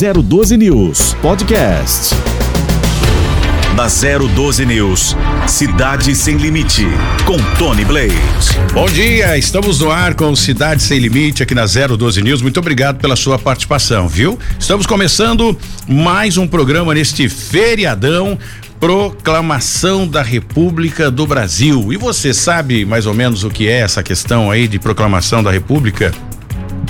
012 News Podcast. Na 012 News, Cidade Sem Limite, com Tony Blade. Bom dia, estamos no ar com Cidade Sem Limite aqui na 012 News. Muito obrigado pela sua participação, viu? Estamos começando mais um programa neste feriadão Proclamação da República do Brasil. E você sabe mais ou menos o que é essa questão aí de proclamação da República?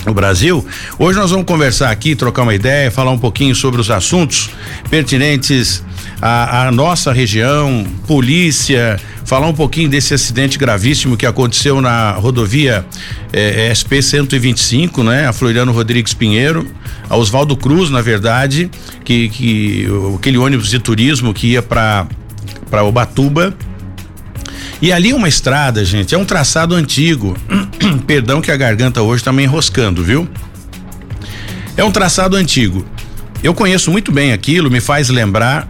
No Brasil. Hoje nós vamos conversar aqui, trocar uma ideia, falar um pouquinho sobre os assuntos pertinentes à, à nossa região, polícia, falar um pouquinho desse acidente gravíssimo que aconteceu na rodovia eh, SP 125, né? A Floriano Rodrigues Pinheiro, a Oswaldo Cruz, na verdade, que, que aquele ônibus de turismo que ia para para Ubatuba e ali uma estrada, gente, é um traçado antigo. Perdão que a garganta hoje tá me enroscando, viu? É um traçado antigo. Eu conheço muito bem aquilo, me faz lembrar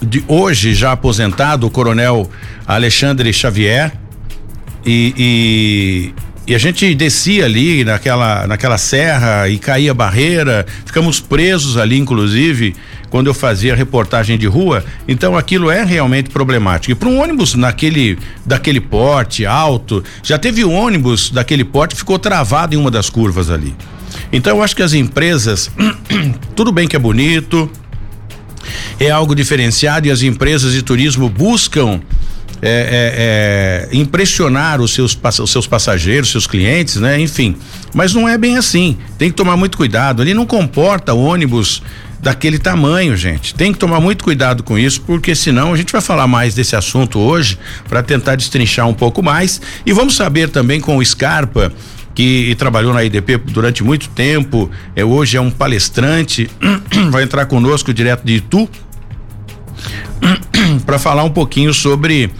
de hoje já aposentado o coronel Alexandre Xavier e, e, e a gente descia ali naquela, naquela serra e caía barreira, ficamos presos ali, inclusive, quando eu fazia reportagem de rua. Então aquilo é realmente problemático. E para um ônibus naquele daquele porte alto, já teve um ônibus daquele porte que ficou travado em uma das curvas ali. Então eu acho que as empresas, tudo bem que é bonito, é algo diferenciado e as empresas de turismo buscam é, é, é, impressionar os seus, os seus passageiros, seus clientes, né? Enfim, mas não é bem assim. Tem que tomar muito cuidado. Ali não comporta ônibus daquele tamanho, gente. Tem que tomar muito cuidado com isso, porque senão a gente vai falar mais desse assunto hoje para tentar destrinchar um pouco mais e vamos saber também com o Scarpa que trabalhou na IDP durante muito tempo, é, hoje é um palestrante, vai entrar conosco direto de Itu para falar um pouquinho sobre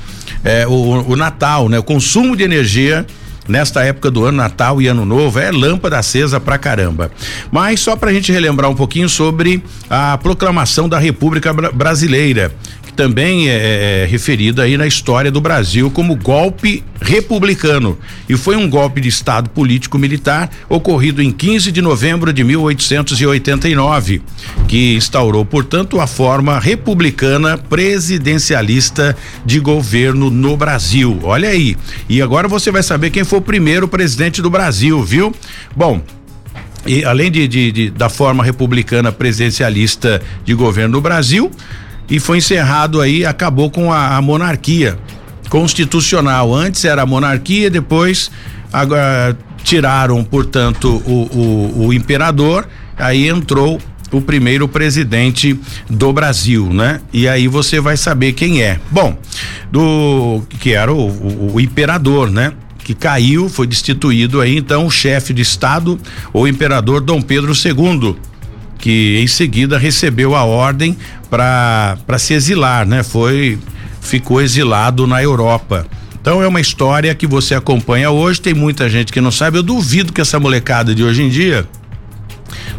é, o, o, Natal, né? O consumo de energia nesta época do ano, Natal e Ano Novo, é lâmpada acesa pra caramba. Mas só pra gente relembrar um pouquinho sobre a proclamação da República Brasileira também é, é, é referida aí na história do Brasil como golpe republicano. E foi um golpe de estado político militar ocorrido em 15 de novembro de 1889 que instaurou portanto a forma republicana presidencialista de governo no Brasil. Olha aí. E agora você vai saber quem foi o primeiro presidente do Brasil viu? Bom e além de, de, de, da forma republicana presidencialista de governo no Brasil, e foi encerrado aí, acabou com a, a monarquia constitucional. Antes era a monarquia, depois agora tiraram, portanto, o, o, o imperador, aí entrou o primeiro presidente do Brasil, né? E aí você vai saber quem é. Bom, do que era o, o, o imperador, né? Que caiu, foi destituído aí então o chefe de estado, o imperador Dom Pedro II que em seguida recebeu a ordem para se exilar, né? Foi ficou exilado na Europa. Então é uma história que você acompanha hoje, tem muita gente que não sabe. Eu duvido que essa molecada de hoje em dia,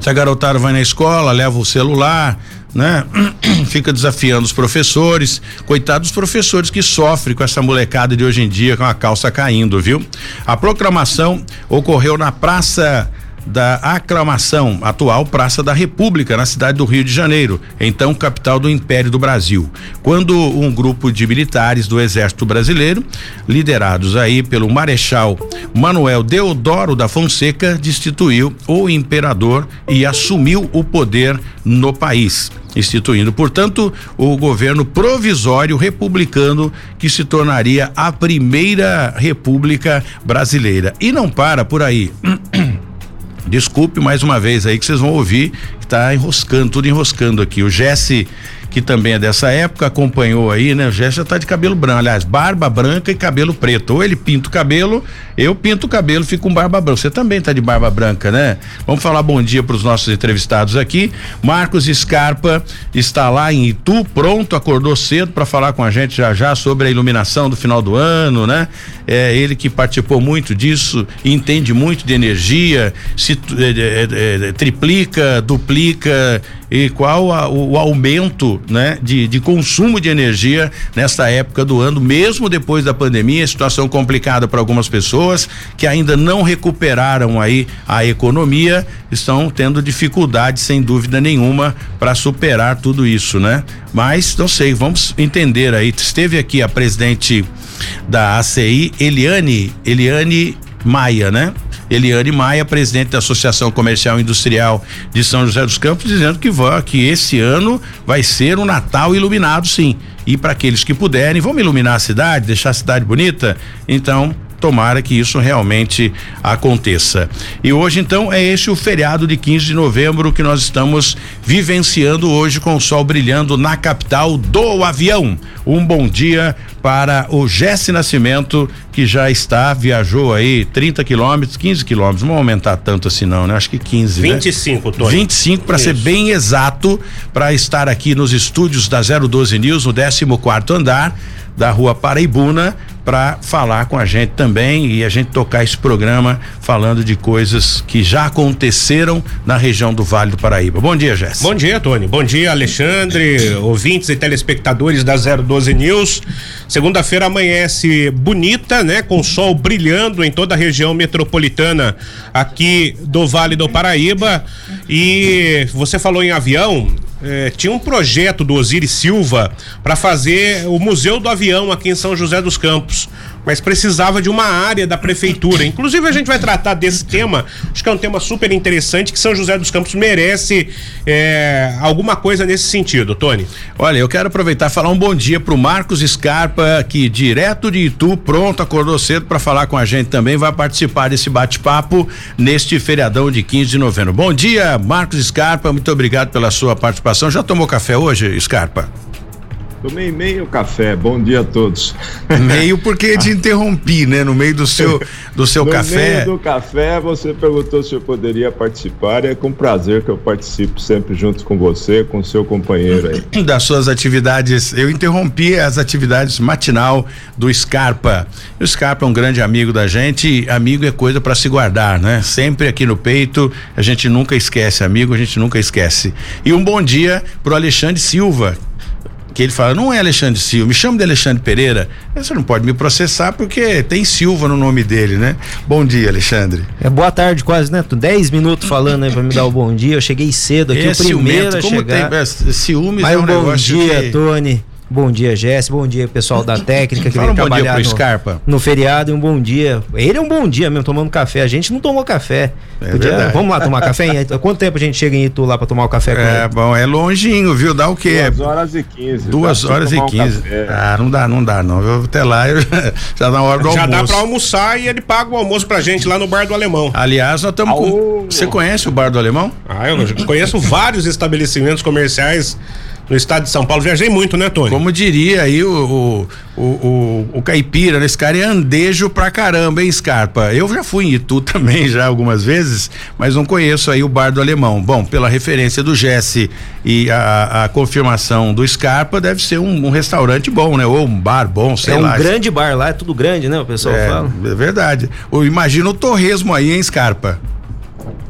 se a garotada vai na escola, leva o celular, né? Fica desafiando os professores, coitados dos professores que sofrem com essa molecada de hoje em dia com a calça caindo, viu? A proclamação ocorreu na Praça da aclamação, atual Praça da República, na cidade do Rio de Janeiro, então capital do Império do Brasil. Quando um grupo de militares do Exército Brasileiro, liderados aí pelo Marechal Manuel Deodoro da Fonseca, destituiu o imperador e assumiu o poder no país instituindo, portanto, o governo provisório republicano que se tornaria a primeira república brasileira. E não para por aí. Desculpe mais uma vez aí que vocês vão ouvir que tá enroscando, tudo enroscando aqui. O Jesse que também é dessa época, acompanhou aí, né? O já tá de cabelo branco, aliás, barba branca e cabelo preto. Ou ele pinta o cabelo, eu pinto o cabelo, fico com barba branca. Você também tá de barba branca, né? Vamos falar bom dia para os nossos entrevistados aqui. Marcos Scarpa está lá em Itu, pronto, acordou cedo para falar com a gente já já sobre a iluminação do final do ano, né? É ele que participou muito disso, entende muito de energia, se é, é, é, triplica, duplica e qual a, o, o, aumento né, de, de consumo de energia nesta época do ano, mesmo depois da pandemia, situação complicada para algumas pessoas que ainda não recuperaram aí a economia, estão tendo dificuldade sem dúvida nenhuma para superar tudo isso, né? Mas não sei, vamos entender aí. Esteve aqui a presidente da ACI, Eliane, Eliane Maia, né? Eliane Maia, presidente da Associação Comercial e Industrial de São José dos Campos, dizendo que, vai, que esse ano vai ser um Natal iluminado, sim. E para aqueles que puderem, vamos iluminar a cidade, deixar a cidade bonita? Então, tomara que isso realmente aconteça. E hoje, então, é esse o feriado de 15 de novembro que nós estamos vivenciando hoje com o sol brilhando na capital do avião. Um bom dia para o Jesse Nascimento, que já está, viajou aí 30 quilômetros, 15 quilômetros, não vão aumentar tanto assim não, né? Acho que 15, 25, né? Tony. 25 para ser bem exato, para estar aqui nos estúdios da 012 News, no 14 quarto andar da Rua Paraibuna, para falar com a gente também e a gente tocar esse programa falando de coisas que já aconteceram na região do Vale do Paraíba. Bom dia, Jéssica. Bom dia, Tony. Bom dia, Alexandre, ouvintes e telespectadores da 012 News. Segunda-feira amanhece bonita, né? Com sol brilhando em toda a região metropolitana aqui do Vale do Paraíba. E você falou em avião, é, tinha um projeto do Osiris Silva para fazer o Museu do Avião aqui em São José dos Campos mas precisava de uma área da prefeitura. Inclusive, a gente vai tratar desse tema, acho que é um tema super interessante, que São José dos Campos merece é, alguma coisa nesse sentido, Tony. Olha, eu quero aproveitar e falar um bom dia pro Marcos Scarpa, que direto de Itu, pronto, acordou cedo para falar com a gente também, vai participar desse bate-papo neste feriadão de 15 de novembro. Bom dia, Marcos Scarpa, muito obrigado pela sua participação. Já tomou café hoje, Scarpa? Tomei meio café. Bom dia a todos. Meio porque te interrompi, né? No meio do seu do seu no café. No meio do café, você perguntou se eu poderia participar. É com prazer que eu participo sempre junto com você, com o seu companheiro aí. Das suas atividades, eu interrompi as atividades matinal do Scarpa. O Scarpa é um grande amigo da gente. Amigo é coisa para se guardar, né? Sempre aqui no peito, a gente nunca esquece, amigo, a gente nunca esquece. E um bom dia pro Alexandre Silva, que ele fala, não é Alexandre Silva, me chama de Alexandre Pereira. Você não pode me processar porque tem Silva no nome dele, né? Bom dia, Alexandre. É boa tarde quase, né? Dez minutos falando aí pra me dar o bom dia. Eu cheguei cedo aqui, é, o primeiro a como chegar. Tem, é, ciúmes Mas é um, um bom dia, que... Tony. Bom dia, Jess. Bom dia, pessoal da técnica que Fala vem um trabalhar no, Scarpa. no feriado. E um bom dia. Ele é um bom dia mesmo, tomando café. A gente não tomou café. É Podia, vamos lá tomar café? Quanto tempo a gente chega em Itu lá pra tomar o café com É ele? bom, é longinho, viu? Dá o quê? Duas horas e quinze. Duas horas e quinze. Um ah, não dá, não dá, não. Eu até lá, eu, já na hora do já almoço. Já dá pra almoçar e ele paga o almoço pra gente lá no Bar do Alemão. Aliás, nós estamos com. Você conhece o Bar do Alemão? Ah, eu conheço vários estabelecimentos comerciais no estado de São Paulo. Viajei muito, né, Tony? Como diria aí o, o, o, o, caipira, né? esse cara é andejo pra caramba, hein, Scarpa? Eu já fui em Itu também, já algumas vezes, mas não conheço aí o bar do alemão. Bom, pela referência do Jesse e a, a confirmação do Scarpa, deve ser um, um, restaurante bom, né? Ou um bar bom, sei lá. É um grande bar lá, é tudo grande, né? O pessoal é, fala. É verdade. Imagina o torresmo aí, hein, Scarpa?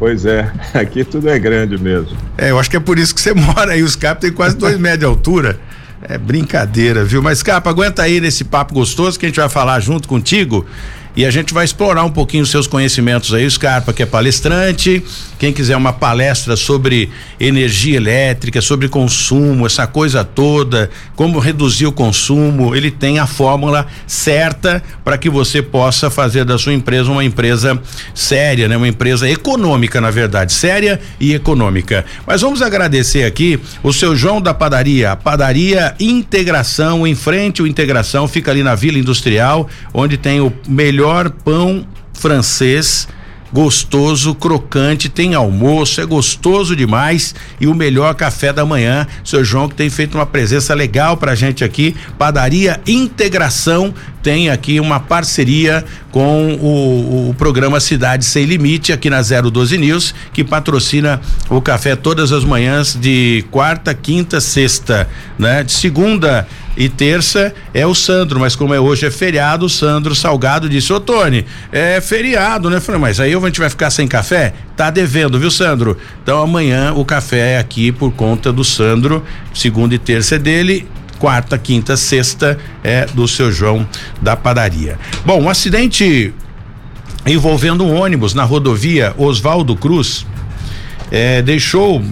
Pois é, aqui tudo é grande mesmo. É, eu acho que é por isso que você mora aí. Os capos têm quase dois metros de altura. É brincadeira, viu? Mas, Capa, aguenta aí nesse papo gostoso que a gente vai falar junto contigo e a gente vai explorar um pouquinho os seus conhecimentos aí, Scarpa, que é palestrante. Quem quiser uma palestra sobre energia elétrica, sobre consumo, essa coisa toda, como reduzir o consumo, ele tem a fórmula certa para que você possa fazer da sua empresa uma empresa séria, né? Uma empresa econômica, na verdade, séria e econômica. Mas vamos agradecer aqui o seu João da Padaria, a Padaria Integração, em frente o Integração, fica ali na Vila Industrial, onde tem o melhor melhor pão francês gostoso, crocante, tem almoço, é gostoso demais e o melhor café da manhã. Seu João que tem feito uma presença legal pra gente aqui, Padaria Integração tem aqui uma parceria com o, o, programa Cidade Sem Limite aqui na 012 News, que patrocina o café todas as manhãs de quarta, quinta, sexta, né? De segunda e terça é o Sandro, mas como é hoje é feriado, o Sandro Salgado disse: Ô Tony, é feriado, né? Eu falei, mas aí a gente vai ficar sem café? Tá devendo, viu, Sandro? Então amanhã o café é aqui por conta do Sandro, segunda e terça é dele quarta, quinta, sexta é do seu João da padaria. Bom, um acidente envolvendo um ônibus na rodovia Oswaldo Cruz é, deixou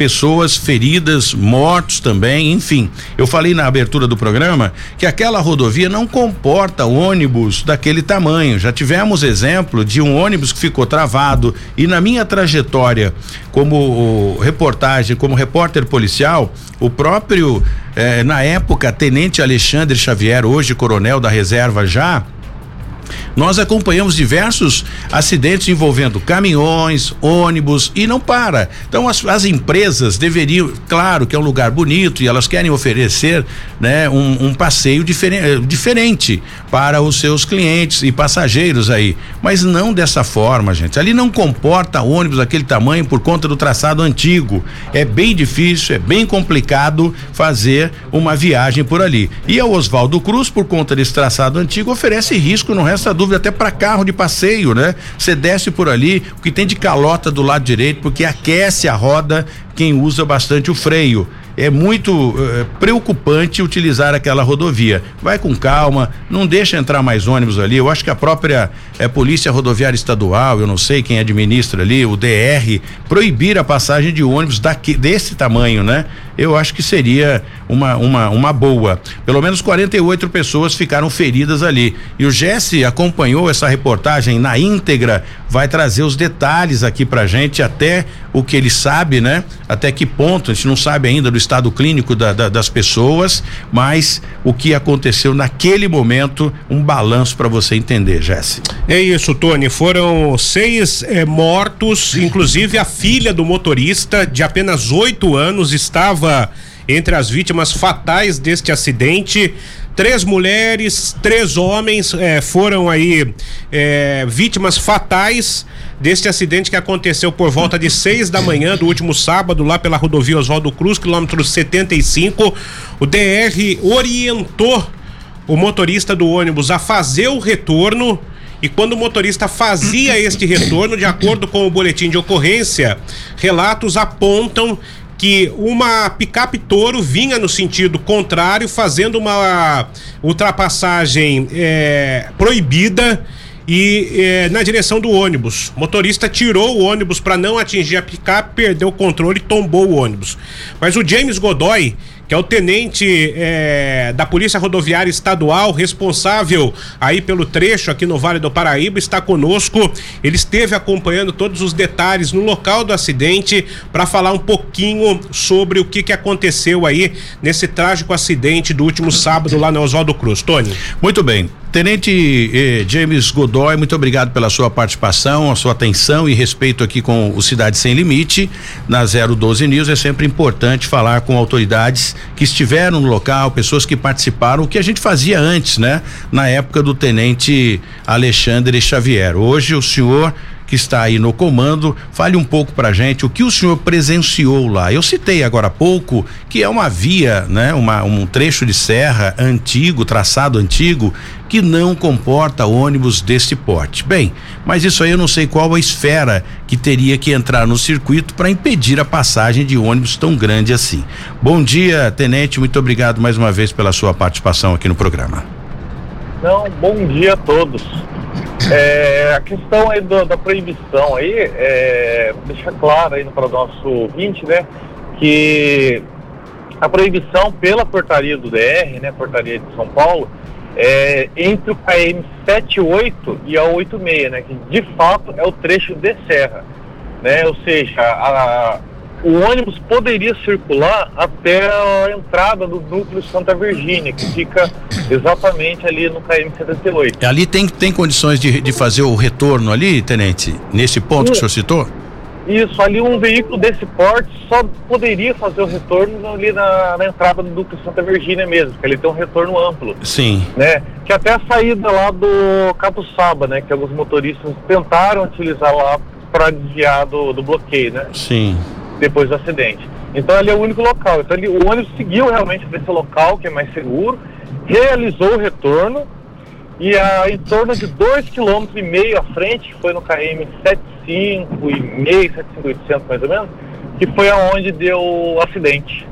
pessoas feridas, mortos também, enfim. Eu falei na abertura do programa que aquela rodovia não comporta ônibus daquele tamanho. Já tivemos exemplo de um ônibus que ficou travado e na minha trajetória como reportagem, como repórter policial, o próprio eh, na época tenente Alexandre Xavier, hoje coronel da reserva já, nós acompanhamos diversos acidentes envolvendo caminhões, ônibus e não para. Então as, as empresas deveriam, claro que é um lugar bonito e elas querem oferecer, né, um, um passeio diferen, diferente para os seus clientes e passageiros aí, mas não dessa forma, gente. Ali não comporta ônibus daquele tamanho por conta do traçado antigo. É bem difícil, é bem complicado fazer uma viagem por ali. E a Oswaldo Cruz, por conta desse traçado antigo, oferece risco no resto dúvida até para carro de passeio, né? Você desce por ali, o que tem de calota do lado direito, porque aquece a roda quem usa bastante o freio é muito é, preocupante utilizar aquela rodovia. Vai com calma, não deixa entrar mais ônibus ali. Eu acho que a própria é, Polícia Rodoviária Estadual, eu não sei quem administra ali, o DR, proibir a passagem de ônibus daqui, desse tamanho, né? Eu acho que seria uma, uma, uma boa. Pelo menos 48 pessoas ficaram feridas ali. E o Jesse acompanhou essa reportagem na íntegra, vai trazer os detalhes aqui pra gente, até o que ele sabe, né? Até que ponto, a gente não sabe ainda do estado clínico da, da, das pessoas, mas o que aconteceu naquele momento, um balanço para você entender, Jesse. É isso, Tony. Foram seis eh, mortos, inclusive a filha do motorista, de apenas oito anos, estava entre as vítimas fatais deste acidente. Três mulheres, três homens eh, foram aí eh, vítimas fatais deste acidente que aconteceu por volta de seis da manhã do último sábado, lá pela rodovia Oswaldo Cruz, quilômetro 75. O DR orientou o motorista do ônibus a fazer o retorno. E quando o motorista fazia este retorno, de acordo com o boletim de ocorrência, relatos apontam que uma picape touro vinha no sentido contrário, fazendo uma ultrapassagem é, proibida e eh, na direção do ônibus. O motorista tirou o ônibus para não atingir a picape, perdeu o controle e tombou o ônibus. Mas o James Godoy, que é o tenente eh, da Polícia Rodoviária Estadual, responsável aí pelo trecho aqui no Vale do Paraíba, está conosco. Ele esteve acompanhando todos os detalhes no local do acidente para falar um pouquinho sobre o que, que aconteceu aí nesse trágico acidente do último sábado lá no Oswaldo Cruz. Tony. Muito bem. Tenente eh, James Godoy, muito obrigado pela sua participação, a sua atenção e respeito aqui com o Cidade Sem Limite. Na 012 News é sempre importante falar com autoridades que estiveram no local, pessoas que participaram, o que a gente fazia antes, né? Na época do Tenente Alexandre Xavier. Hoje o senhor que está aí no comando, fale um pouco pra gente o que o senhor presenciou lá. Eu citei agora há pouco que é uma via, né, uma, um trecho de serra antigo, traçado antigo, que não comporta ônibus deste porte. Bem, mas isso aí eu não sei qual a esfera que teria que entrar no circuito para impedir a passagem de ônibus tão grande assim. Bom dia, tenente, muito obrigado mais uma vez pela sua participação aqui no programa. Não, bom dia a todos. É, a questão aí do, da proibição aí, é, deixar claro aí para o nosso ouvinte, né, que a proibição pela portaria do DR, né, portaria de São Paulo, é entre o KM 78 e a 86, né, que de fato é o trecho de serra, né, ou seja, a, o ônibus poderia circular até a entrada do núcleo Santa Virgínia, que fica exatamente ali no KM78. Ali tem, tem condições de, de fazer o retorno ali, tenente, nesse ponto Isso. que o senhor citou? Isso, ali um veículo desse porte só poderia fazer o retorno ali na, na entrada do núcleo Santa Virgínia mesmo, porque ele tem um retorno amplo. Sim. Né? Que até a saída lá do Catuçaba, né? Que alguns motoristas tentaram utilizar lá para desviar do, do bloqueio, né? Sim depois do acidente. Então ali é o único local. Então ele, o ônibus seguiu realmente para esse local que é mais seguro, realizou o retorno e a, em torno de 2,5 km à frente, que foi no KM 75 e meio, 75800 mais ou menos, que foi aonde deu o acidente.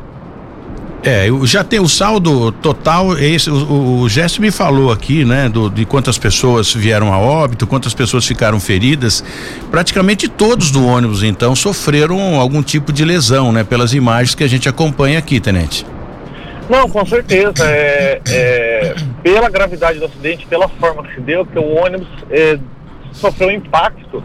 É, já tem o saldo total, esse, o, o Gesto me falou aqui, né, do, de quantas pessoas vieram a óbito, quantas pessoas ficaram feridas. Praticamente todos do ônibus, então, sofreram algum tipo de lesão, né, pelas imagens que a gente acompanha aqui, Tenente. Não, com certeza. É, é, pela gravidade do acidente, pela forma que se deu, que o ônibus é, sofreu impacto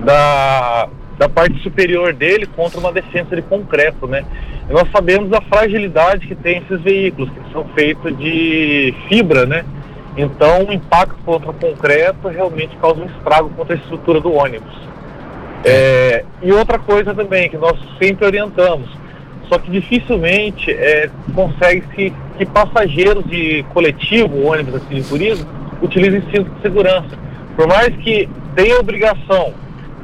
da, da parte superior dele contra uma defesa de concreto, né? E nós sabemos da fragilidade que tem esses veículos, que são feitos de fibra, né? Então, o impacto contra o concreto realmente causa um estrago contra a estrutura do ônibus. É, e outra coisa também, que nós sempre orientamos, só que dificilmente é, consegue-se que passageiros de coletivo, ônibus assim de turismo, utilizem cinto de segurança. Por mais que tenha obrigação,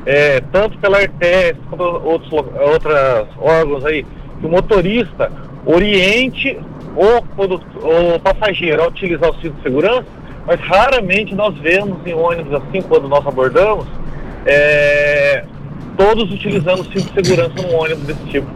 é, tanto pela RTS quanto outros outros órgãos aí, que o motorista oriente o, o passageiro a utilizar o cinto de segurança, mas raramente nós vemos em ônibus assim, quando nós abordamos, é, todos utilizando o cinto de segurança num ônibus desse tipo.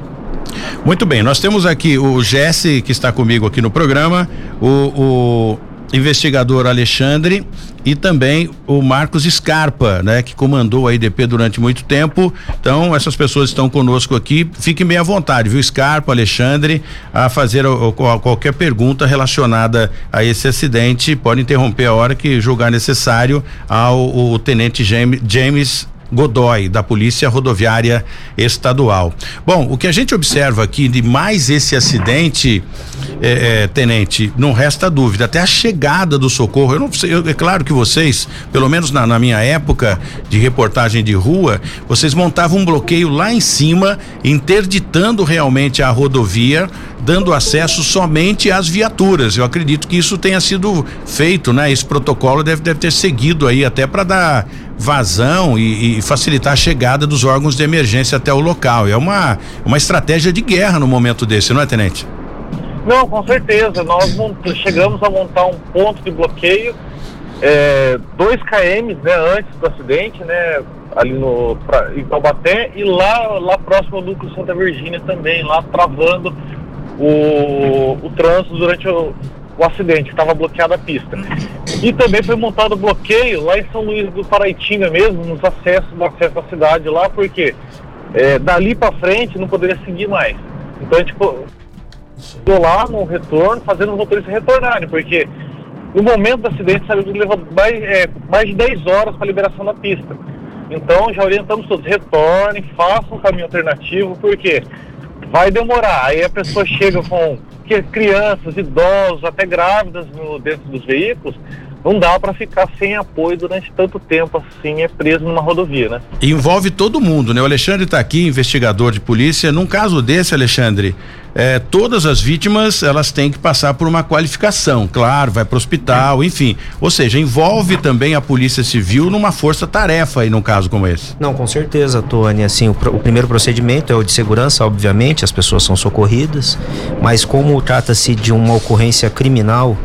Muito bem, nós temos aqui o Jesse, que está comigo aqui no programa, o, o investigador Alexandre e também o Marcos Scarpa, né, que comandou a IDP durante muito tempo. Então, essas pessoas estão conosco aqui. Fiquem bem à vontade, viu, Scarpa, Alexandre, a fazer o, o, qualquer pergunta relacionada a esse acidente. Pode interromper a hora que julgar necessário ao tenente James, James Godoy, da Polícia Rodoviária Estadual. Bom, o que a gente observa aqui de mais esse acidente, é, é, tenente, não resta dúvida, até a chegada do socorro. Eu não sei, eu, é claro que vocês, pelo menos na, na, minha época de reportagem de rua, vocês montavam um bloqueio lá em cima, interditando realmente a rodovia, dando acesso somente às viaturas. Eu acredito que isso tenha sido feito, né? Esse protocolo deve, deve ter seguido aí até para dar vazão e, e, facilitar a chegada dos órgãos de emergência até o local. É uma, uma estratégia de guerra no momento desse, não é, tenente? Não, com certeza. Nós chegamos a montar um ponto de bloqueio, é, dois km né, antes do acidente, né, ali no, pra, em Taubaté, e lá, lá próximo ao núcleo Santa Virgínia também, lá travando o, o trânsito durante o, o acidente, estava bloqueada a pista. E também foi montado bloqueio lá em São Luís do Paraitinga mesmo, nos acessos, no acesso à cidade lá, porque é, dali para frente não poderia seguir mais. Então a gente ficou lá no retorno, fazendo os motoristas retornarem, porque no momento do acidente saiu que levou mais, é, mais de 10 horas para a liberação da pista. Então já orientamos todos, retornem, façam um caminho alternativo, porque vai demorar. Aí a pessoa chega com crianças, idosos, até grávidas no, dentro dos veículos, não dá para ficar sem apoio durante tanto tempo assim, é preso numa rodovia, né? Envolve todo mundo, né? O Alexandre está aqui, investigador de polícia. Num caso desse, Alexandre, é, todas as vítimas elas têm que passar por uma qualificação, claro, vai para o hospital, enfim. Ou seja, envolve também a Polícia Civil numa força-tarefa aí num caso como esse. Não, com certeza, Tony. Assim, o, o primeiro procedimento é o de segurança, obviamente, as pessoas são socorridas, mas como trata-se de uma ocorrência criminal,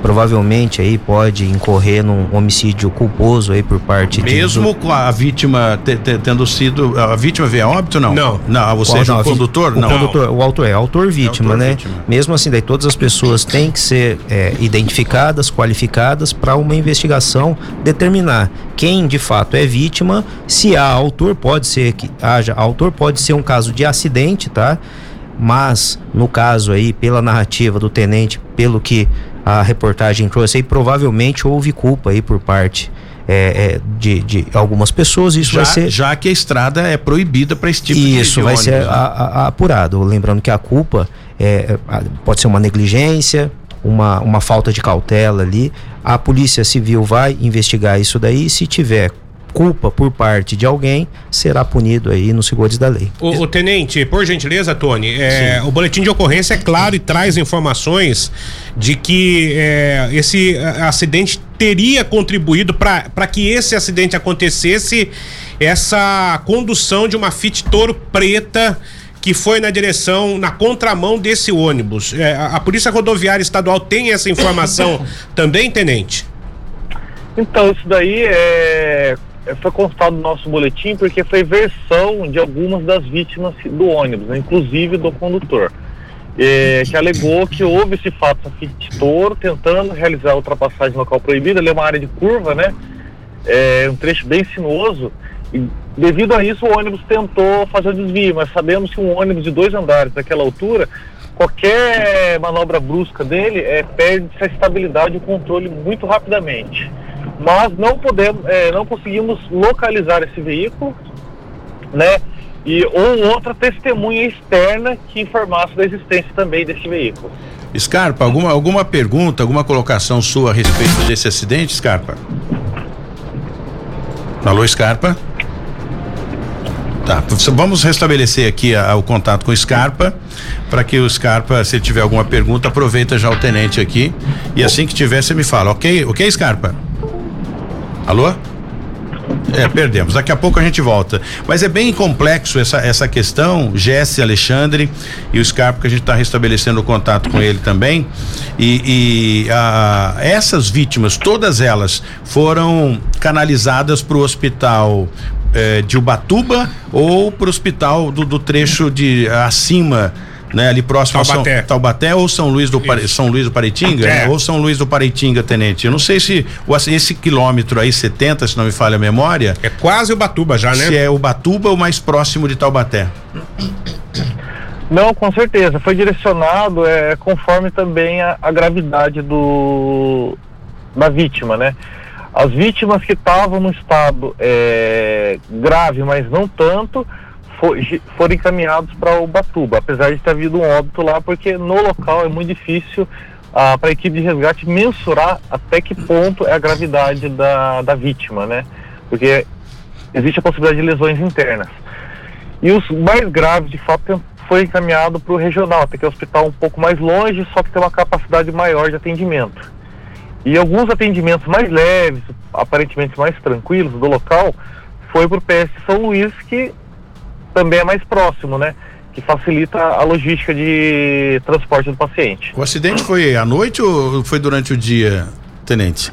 provavelmente aí pode incorrer num homicídio culposo aí por parte mesmo de, com a vítima te, te, tendo sido a vítima veio a óbito não? Não. Não ou seja não, o condutor? o não. condutor, o autor é autor vítima é autor, né? vítima. mesmo assim daí todas as pessoas têm que ser é, identificadas qualificadas para uma investigação determinar quem de fato é vítima se há autor pode ser que haja autor pode ser um caso de acidente tá? Mas no caso aí pela narrativa do tenente pelo que a reportagem trouxe aí, provavelmente houve culpa aí por parte é, é, de, de, algumas pessoas. Isso já, vai ser. Já que a estrada é proibida para esse tipo isso, de Isso vai ônibus, ser né? a, a, apurado. Lembrando que a culpa é, é pode ser uma negligência, uma, uma falta de cautela ali. A Polícia Civil vai investigar isso daí. Se tiver culpa por parte de alguém será punido aí nos rigores da lei. O, o tenente, por gentileza, Tony, é, o boletim de ocorrência é claro e traz informações de que é, esse acidente teria contribuído para que esse acidente acontecesse essa condução de uma Fit Toro preta que foi na direção, na contramão desse ônibus. É, a, a Polícia Rodoviária Estadual tem essa informação também, tenente? Então, isso daí é, foi constado no nosso boletim porque foi versão de algumas das vítimas do ônibus, né, inclusive do condutor. É, que alegou que houve esse fato Fiat Toro tentando realizar a ultrapassagem no local proibido, ali é uma área de curva, né? É um trecho bem sinuoso. E devido a isso, o ônibus tentou fazer o desvio, mas sabemos que um ônibus de dois andares daquela altura, qualquer manobra brusca dele é, perde essa estabilidade e o controle muito rapidamente. Mas não podemos, é, não conseguimos localizar esse veículo, né? E ou outra testemunha externa que informasse da existência também desse veículo. Scarpa, alguma, alguma pergunta, alguma colocação sua a respeito desse acidente, Scarpa? Alô, Scarpa? Tá, vamos restabelecer aqui a, a, o contato com o Scarpa, para que o Scarpa, se ele tiver alguma pergunta, aproveita já o tenente aqui. E assim que tiver, você me fala, ok? Ok, Scarpa? Alô? É, perdemos. Daqui a pouco a gente volta. Mas é bem complexo essa, essa questão, Jesse Alexandre e o Scarpa, que a gente está restabelecendo o contato com ele também. E, e a, essas vítimas, todas elas, foram canalizadas para o hospital eh, de Ubatuba ou para o hospital do, do trecho de acima né? Ali próximo Taubaté. a São, Taubaté ou São Luís do Pare, São Luís do Paritinga, É. né? ou São Luís do Paritinga, tenente. Eu não sei se o, esse quilômetro aí 70, se não me falha a memória, É quase o Batuba já, né? se é Ubatuba ou mais próximo de Taubaté. Não, com certeza. Foi direcionado é, conforme também a, a gravidade do, da vítima, né? As vítimas que estavam no estado é, grave, mas não tanto, foi, foram encaminhados para o Batuba, apesar de ter havido um óbito lá, porque no local é muito difícil ah, para a equipe de resgate mensurar até que ponto é a gravidade da, da vítima, né? Porque existe a possibilidade de lesões internas. E os mais graves, de fato, foi encaminhado para o regional, até que é um hospital um pouco mais longe, só que tem uma capacidade maior de atendimento. E alguns atendimentos mais leves, aparentemente mais tranquilos do local, foi para o PS São Luís, que também é mais próximo, né? Que facilita a logística de transporte do paciente. O acidente foi à noite ou foi durante o dia, tenente?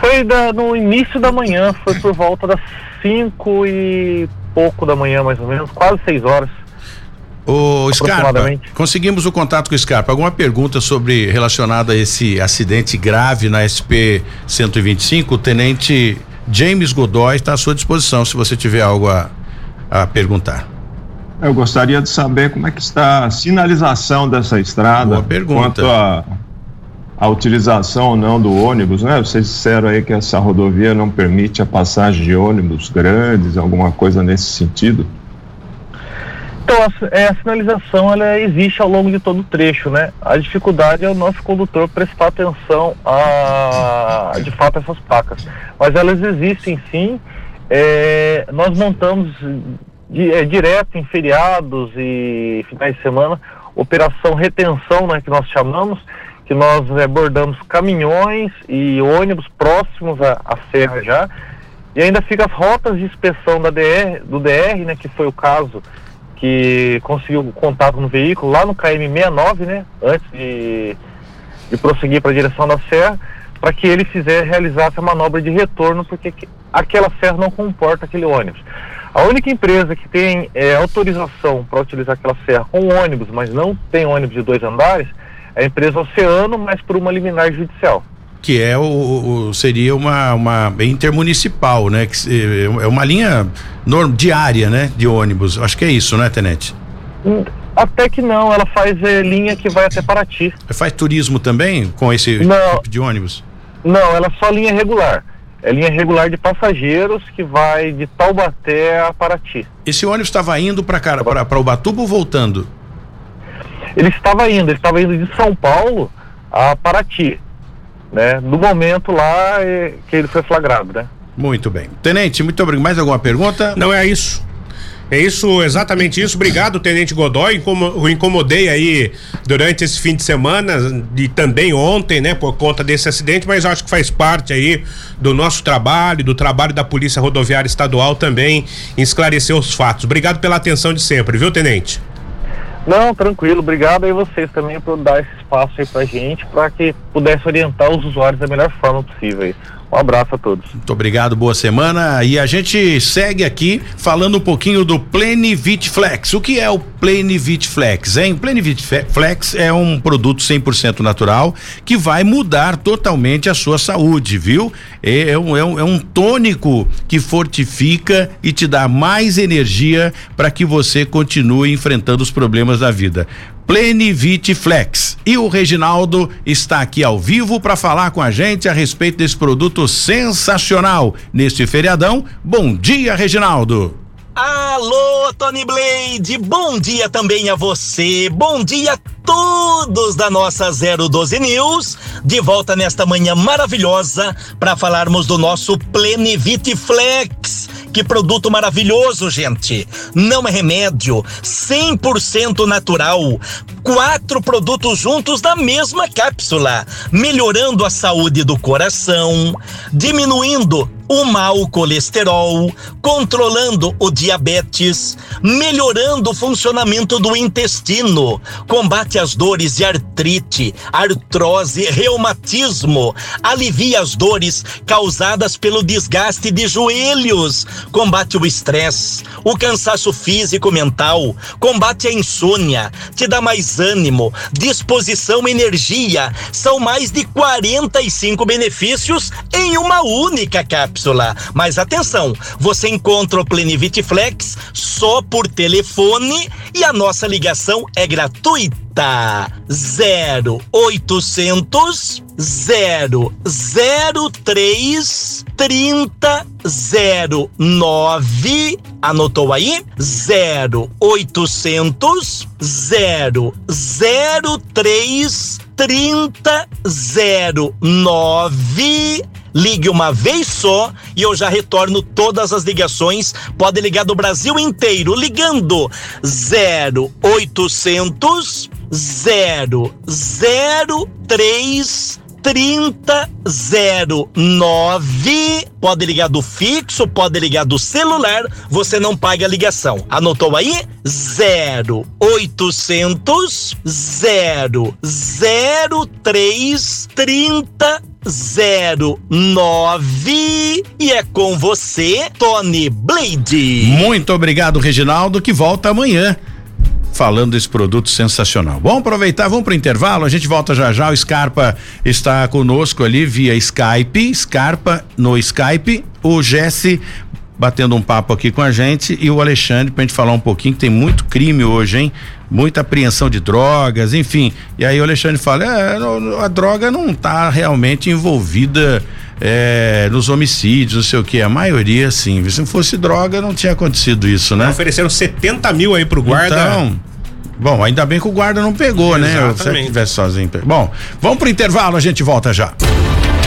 Foi da- no início da manhã, foi por volta das 5 e pouco da manhã, mais ou menos, quase 6 horas. Ô, Scarpa, conseguimos o contato com o Scarpa. Alguma pergunta sobre relacionada a esse acidente grave na SP 125? O tenente James Godoy está à sua disposição se você tiver algo a, a perguntar. Eu gostaria de saber como é que está a sinalização dessa estrada. Boa pergunta. Quanto a, a utilização ou não do ônibus, né? Vocês disseram aí que essa rodovia não permite a passagem de ônibus grandes, alguma coisa nesse sentido. Então, a, é, a sinalização ela existe ao longo de todo o trecho, né? A dificuldade é o nosso condutor prestar atenção a, de fato, essas placas. Mas elas existem sim. É, nós montamos é, direto em feriados e finais de semana operação retenção, né, que nós chamamos, que nós é, abordamos caminhões e ônibus próximos à, à serra já. E ainda fica as rotas de inspeção da DR, do DR, né, que foi o caso que conseguiu contato no veículo lá no KM69, né, antes de, de prosseguir para a direção da serra, para que ele fizer realizasse a manobra de retorno, porque que- aquela serra não comporta aquele ônibus. A única empresa que tem é, autorização para utilizar aquela serra com ônibus, mas não tem ônibus de dois andares, é a empresa Oceano, mas por uma liminar judicial. Que é o, o- seria uma, uma intermunicipal, né? Que é uma linha norm, diária, né? De ônibus. Acho que é isso, né, tenente? Hum, Até que não, ela faz é, linha que vai até Paraty. Faz turismo também com esse Não. tipo de ônibus? Não, ela é só linha regular. É linha regular de passageiros que vai de Taubaté a Paraty. Esse ônibus estava indo para Ubatuba ou voltando? Ele estava indo, ele estava indo de São Paulo a Paraty, né? No momento lá é, que ele foi flagrado, né? Muito bem. Tenente, muito obrigado. Mais alguma pergunta? Não é isso. É isso, exatamente isso. Obrigado, Tenente Godoy. O incomodei aí durante esse fim de semana e também ontem, né, por conta desse acidente, mas acho que faz parte aí do nosso trabalho, do trabalho da Polícia Rodoviária Estadual também em esclarecer os fatos. Obrigado pela atenção de sempre, viu, Tenente? Não, tranquilo. Obrigado aí vocês também por dar esse espaço aí pra gente, para que pudesse orientar os usuários da melhor forma possível aí. Um abraço a todos. Muito obrigado, boa semana. E a gente segue aqui falando um pouquinho do Plenivit Flex. O que é o Plenivit Flex, hein? Plenivit Flex é um produto 100% natural que vai mudar totalmente a sua saúde, viu? É, é, um, é, um, é um tônico que fortifica e te dá mais energia para que você continue enfrentando os problemas da vida. Plenivit Flex. E o Reginaldo está aqui ao vivo para falar com a gente a respeito desse produto sensacional neste feriadão. Bom dia, Reginaldo. Alô, Tony Blade, bom dia também a você, bom dia a todos da nossa 012 News, de volta nesta manhã maravilhosa para falarmos do nosso Plenivit Flex. Que produto maravilhoso, gente! Não é remédio, 100% natural. Quatro produtos juntos na mesma cápsula, melhorando a saúde do coração, diminuindo o mau colesterol, controlando o diabetes, melhorando o funcionamento do intestino, combate as dores de artrite, artrose, reumatismo, alivia as dores causadas pelo desgaste de joelhos, combate o estresse, o cansaço físico mental, combate a insônia, te dá mais ânimo, disposição, energia. São mais de 45 benefícios em uma única cápsula cápsula. Mas atenção, você encontra o Plenivit Flex só por telefone e a nossa ligação é gratuita. 0800 003 3009 anotou aí 0800 003 3009 Ligue uma vez só e eu já retorno todas as ligações. Pode ligar do Brasil inteiro ligando 0800 003 3009. Pode ligar do fixo, pode ligar do celular, você não paga a ligação. Anotou aí? 0800 003 3009 e é com você, Tony Blade. Muito obrigado, Reginaldo, que volta amanhã falando desse produto sensacional. Vamos aproveitar, vamos para o intervalo, a gente volta já já. O Scarpa está conosco ali via Skype, Scarpa no Skype, o Jesse batendo um papo aqui com a gente e o Alexandre pra gente falar um pouquinho que tem muito crime hoje, hein? Muita apreensão de drogas, enfim. E aí o Alexandre fala: é, a droga não tá realmente envolvida é, nos homicídios, não sei o que. A maioria, sim. Se não fosse droga, não tinha acontecido isso, né? Ofereceram 70 mil aí pro guarda. Então. Bom, ainda bem que o guarda não pegou, Exatamente. né? Se tivesse sozinho. Bom, vamos pro intervalo, a gente volta já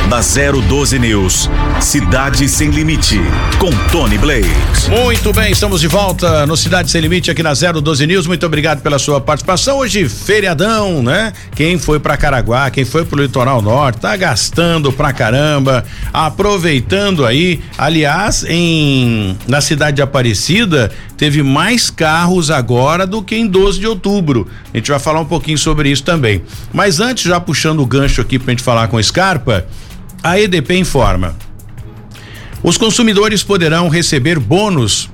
da 012 News. Cidade Sem Limite, com Tony Blaze. Muito bem, estamos de volta no Cidade Sem Limite aqui na 012 News. Muito obrigado pela sua participação. Hoje, feriadão, né? Quem foi para Caraguá, quem foi pro litoral norte, tá gastando pra caramba, aproveitando aí. Aliás, em na cidade de Aparecida, teve mais carros agora do que em 12 de outubro. A gente vai falar um pouquinho sobre isso também. Mas antes, já puxando o gancho aqui pra gente falar com Scarpa, a EDP informa: os consumidores poderão receber bônus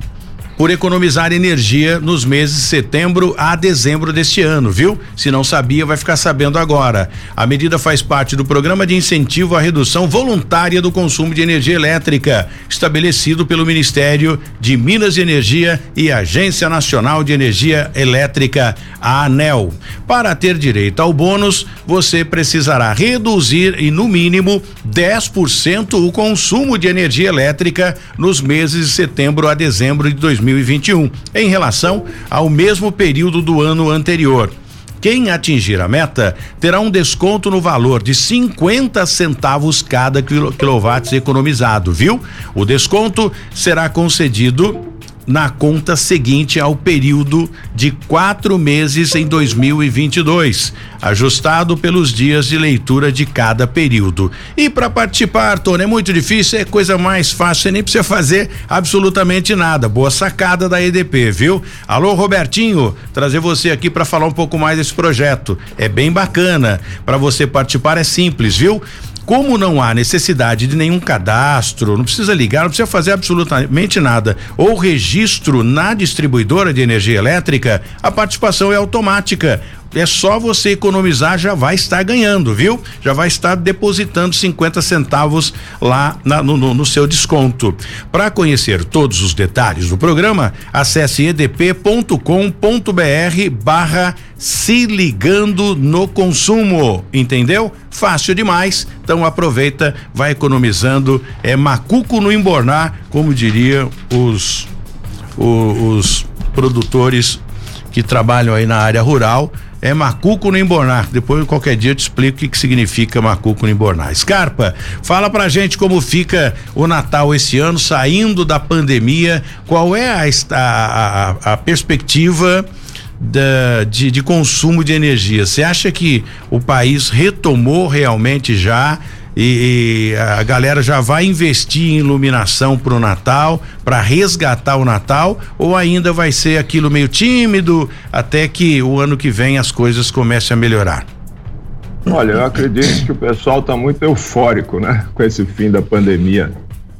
por economizar energia nos meses de setembro a dezembro deste ano, viu? Se não sabia, vai ficar sabendo agora. A medida faz parte do programa de incentivo à redução voluntária do consumo de energia elétrica, estabelecido pelo Ministério de Minas e Energia e Agência Nacional de Energia Elétrica, a ANEL. Para ter direito ao bônus, você precisará reduzir e no mínimo 10% o consumo de energia elétrica nos meses de setembro a dezembro de 2020 2021, em relação ao mesmo período do ano anterior. Quem atingir a meta terá um desconto no valor de 50 centavos cada quilowatt economizado, viu? O desconto será concedido na conta seguinte ao período de quatro meses em 2022, ajustado pelos dias de leitura de cada período. E para participar, Tony, é muito difícil, é coisa mais fácil, você nem precisa fazer absolutamente nada. Boa sacada da EDP, viu? Alô, Robertinho, trazer você aqui para falar um pouco mais desse projeto. É bem bacana. Para você participar é simples, viu? Como não há necessidade de nenhum cadastro, não precisa ligar, não precisa fazer absolutamente nada, ou registro na distribuidora de energia elétrica, a participação é automática é só você economizar, já vai estar ganhando, viu? Já vai estar depositando 50 centavos lá na, no, no, seu desconto. Para conhecer todos os detalhes do programa, acesse edp.com.br barra se ligando no consumo, entendeu? Fácil demais, então aproveita, vai economizando, é macuco no embornar, como diriam os, os, os produtores que trabalham aí na área rural é macuco embornar. Depois, qualquer dia, eu te explico o que, que significa macuco embornar. Scarpa, fala pra gente como fica o Natal esse ano, saindo da pandemia. Qual é a, a, a, a perspectiva? Da, de, de consumo de energia. Você acha que o país retomou realmente já e, e, a galera já vai investir em iluminação para o Natal, para resgatar o Natal, ou ainda vai ser aquilo meio tímido até que o ano que vem as coisas comecem a melhorar? Olha, eu acredito que o pessoal está muito eufórico, né, com esse fim da pandemia,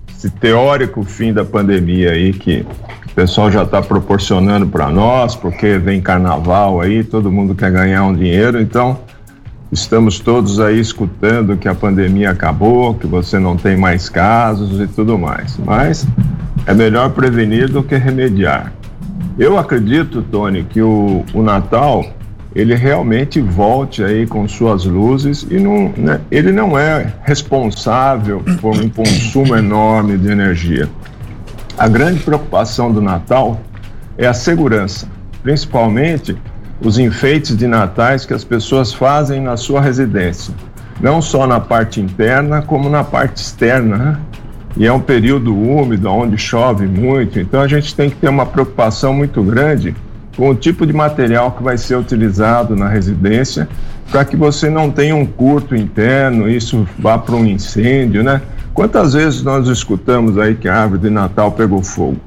esse teórico fim da pandemia aí que o pessoal já está proporcionando para nós, porque vem carnaval aí, todo mundo quer ganhar um dinheiro, então Estamos todos aí escutando que a pandemia acabou, que você não tem mais casos e tudo mais. Mas é melhor prevenir do que remediar. Eu acredito, Tony, que o, o Natal ele realmente volte aí com suas luzes e não, né, ele não é responsável por um consumo enorme de energia. A grande preocupação do Natal é a segurança, principalmente os enfeites de natais que as pessoas fazem na sua residência, não só na parte interna, como na parte externa. Né? E é um período úmido, onde chove muito, então a gente tem que ter uma preocupação muito grande com o tipo de material que vai ser utilizado na residência, para que você não tenha um curto interno, isso vá para um incêndio, né? Quantas vezes nós escutamos aí que a árvore de Natal pegou fogo?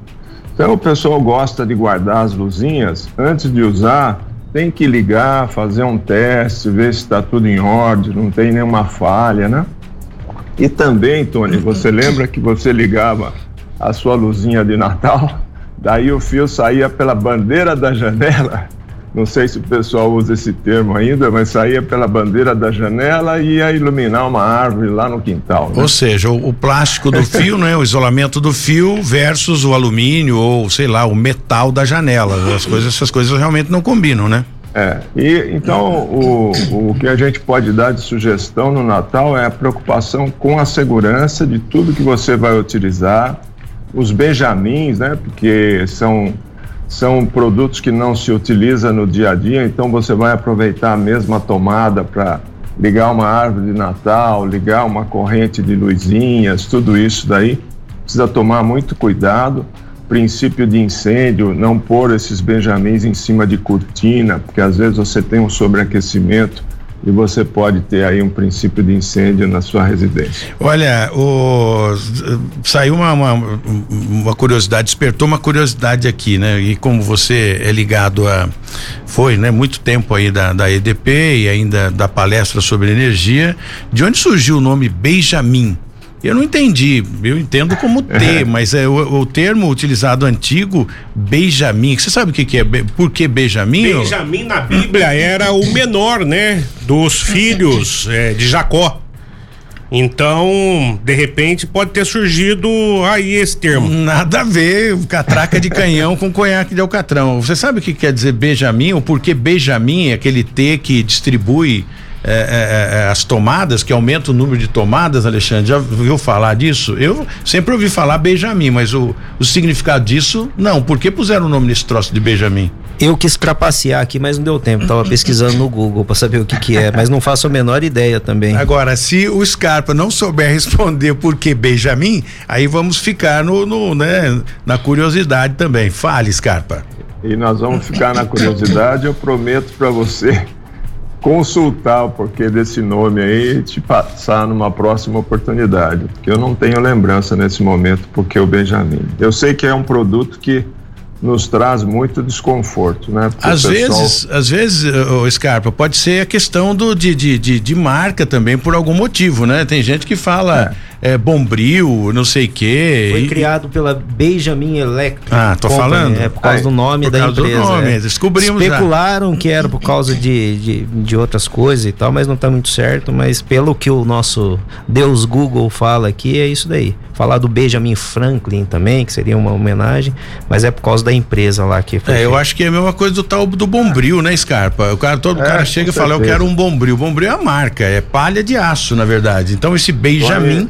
Então o pessoal gosta de guardar as luzinhas antes de usar tem que ligar, fazer um teste, ver se está tudo em ordem, não tem nenhuma falha, né? E também, Tony, você lembra que você ligava a sua luzinha de Natal, daí o fio saía pela bandeira da janela não sei se o pessoal usa esse termo ainda, mas saía pela bandeira da janela e ia iluminar uma árvore lá no quintal. Né? Ou seja, o, o, plástico do fio, né? O isolamento do fio versus o alumínio ou sei lá, o metal da janela. As coisas, essas coisas realmente não combinam, né? É, e então o, o que a gente pode dar de sugestão no Natal é a preocupação com a segurança de tudo que você vai utilizar, os benjamins, né? Porque são são produtos que não se utiliza no dia a dia, então você vai aproveitar a mesma tomada para ligar uma árvore de Natal, ligar uma corrente de luzinhas, tudo isso daí precisa tomar muito cuidado. Princípio de incêndio, não pôr esses benjamins em cima de cortina, porque às vezes você tem um sobreaquecimento e você pode ter aí um princípio de incêndio na sua residência. Olha, o, saiu uma, uma, uma, curiosidade, despertou uma curiosidade aqui, né? E como você é ligado a, foi, né? Muito tempo aí da, da EDP e ainda da palestra sobre energia, de onde surgiu o nome Benjamin? Eu não entendi, eu entendo como T, mas é o, o, termo utilizado antigo, Benjamin. Você sabe o que, que é? Por que Benjamin? Benjamin na Bíblia era o menor, né? Dos filhos é, de Jacó. Então, de repente, pode ter surgido aí esse termo. Nada a ver, catraca de canhão com conhaque de alcatrão. Você sabe o que quer dizer Benjamin? Ou por que Benjamin, aquele T que distribui é, é, é, as tomadas, que aumenta o número de tomadas, Alexandre, já ouviu falar disso? Eu sempre ouvi falar Benjamin, mas o, o significado disso, não. Por que puseram o nome nesse troço de Benjamin? Eu quis trapacear aqui, mas não deu tempo. Tava pesquisando no Google para saber o que que é, mas não faço a menor ideia também. Agora, se o Scarpa não souber responder por que Benjamin, aí vamos ficar no, no né, na curiosidade também. Fale, Scarpa. E nós vamos ficar na curiosidade. Eu prometo para você consultar o porquê desse nome aí e te passar numa próxima oportunidade, porque eu não tenho lembrança nesse momento porque o Benjamin. Eu sei que é um produto que nos traz muito desconforto, né? Porque às pessoal... vezes, às vezes, o Scarpa, pode ser a questão do, de, de, de, de, marca também por algum motivo, né? Tem gente que fala é. É Bombril, não sei o quê. Foi e... criado pela Benjamin Electric. Ah, tô Company, falando. É por causa do nome da empresa. Do nome, é. Descobrimos Especularam já. que era por causa de, de, de outras coisas e tal, mas não tá muito certo, mas pelo que o nosso Deus Google fala aqui, é isso daí. Falar do Benjamin Franklin também, que seria uma homenagem, mas é por causa da empresa lá que foi. É, eu acho que é a mesma coisa do tal do Bombril, né, Scarpa? O cara, todo é, cara chega e fala, eu quero um Bombril. Bombril é a marca, é palha de aço, na verdade. Então esse Benjamin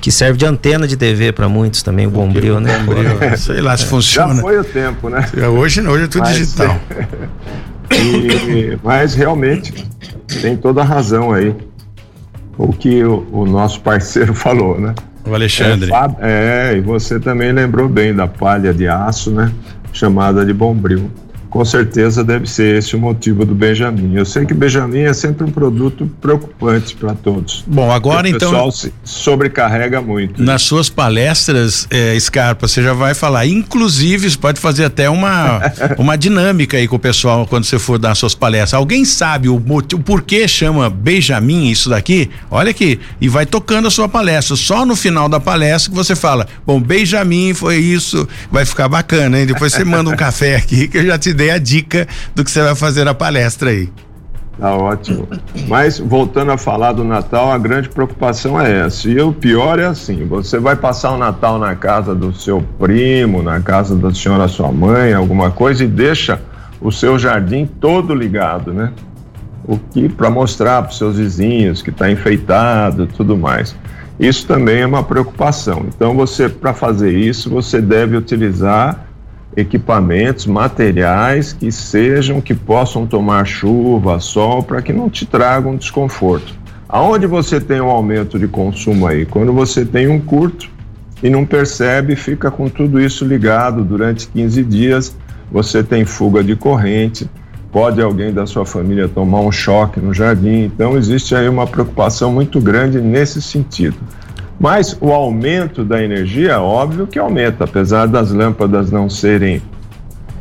que serve de antena de TV para muitos também, o Bombril, né? Bombril, sei lá se funciona. Já foi o tempo, né? É, hoje, hoje é tudo mas, digital. e, mas realmente tem toda a razão aí o que o, o nosso parceiro falou, né? O Alexandre. É, é, e você também lembrou bem da palha de aço, né? Chamada de bombril com certeza deve ser esse o motivo do Benjamin. Eu sei que o Benjamin é sempre um produto preocupante para todos. Bom, agora então. O pessoal se sobrecarrega muito. Nas suas palestras, é, Scarpa, você já vai falar. Inclusive, você pode fazer até uma, uma dinâmica aí com o pessoal quando você for dar suas palestras. Alguém sabe o, motivo, o porquê chama Benjamin isso daqui? Olha aqui, e vai tocando a sua palestra. Só no final da palestra que você fala: Bom, Benjamin foi isso, vai ficar bacana, hein? Depois você manda um café aqui que eu já te dei a dica do que você vai fazer na palestra aí. Tá ótimo. Mas voltando a falar do Natal, a grande preocupação é essa. E o pior é assim: você vai passar o Natal na casa do seu primo, na casa da senhora sua mãe, alguma coisa, e deixa o seu jardim todo ligado, né? O que para mostrar para os seus vizinhos que está enfeitado, tudo mais. Isso também é uma preocupação. Então você, para fazer isso, você deve utilizar equipamentos, materiais que sejam, que possam tomar chuva, sol, para que não te tragam desconforto. Aonde você tem um aumento de consumo aí? Quando você tem um curto e não percebe, fica com tudo isso ligado durante 15 dias, você tem fuga de corrente, pode alguém da sua família tomar um choque no jardim, então existe aí uma preocupação muito grande nesse sentido. Mas o aumento da energia, óbvio que aumenta, apesar das lâmpadas não serem